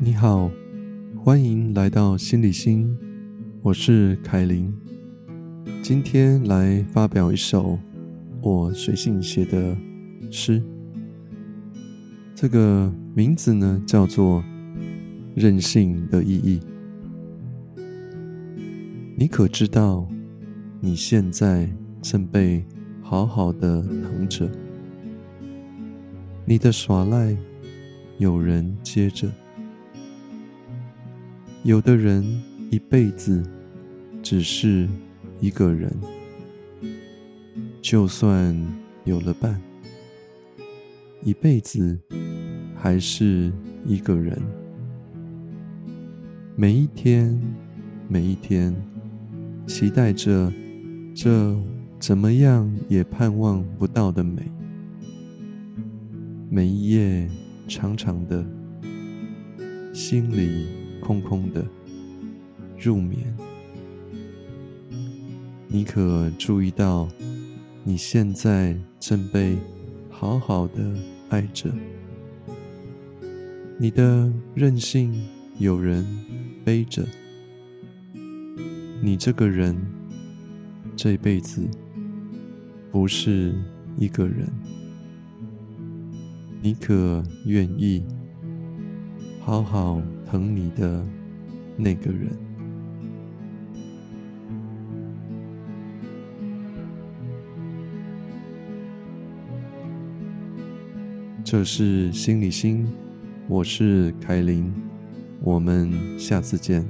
你好，欢迎来到心理心，我是凯琳。今天来发表一首我随性写的诗，这个名字呢叫做《任性的意义》。你可知道，你现在正被好好的疼着？你的耍赖有人接着。有的人一辈子只是一个人，就算有了伴，一辈子还是一个人。每一天，每一天，期待着这怎么样也盼望不到的美。每一夜，长长的，心里。空空的入眠，你可注意到，你现在正被好好的爱着？你的任性有人背着，你这个人这辈子不是一个人，你可愿意？好好等你的那个人。这是心理心，我是凯琳，我们下次见。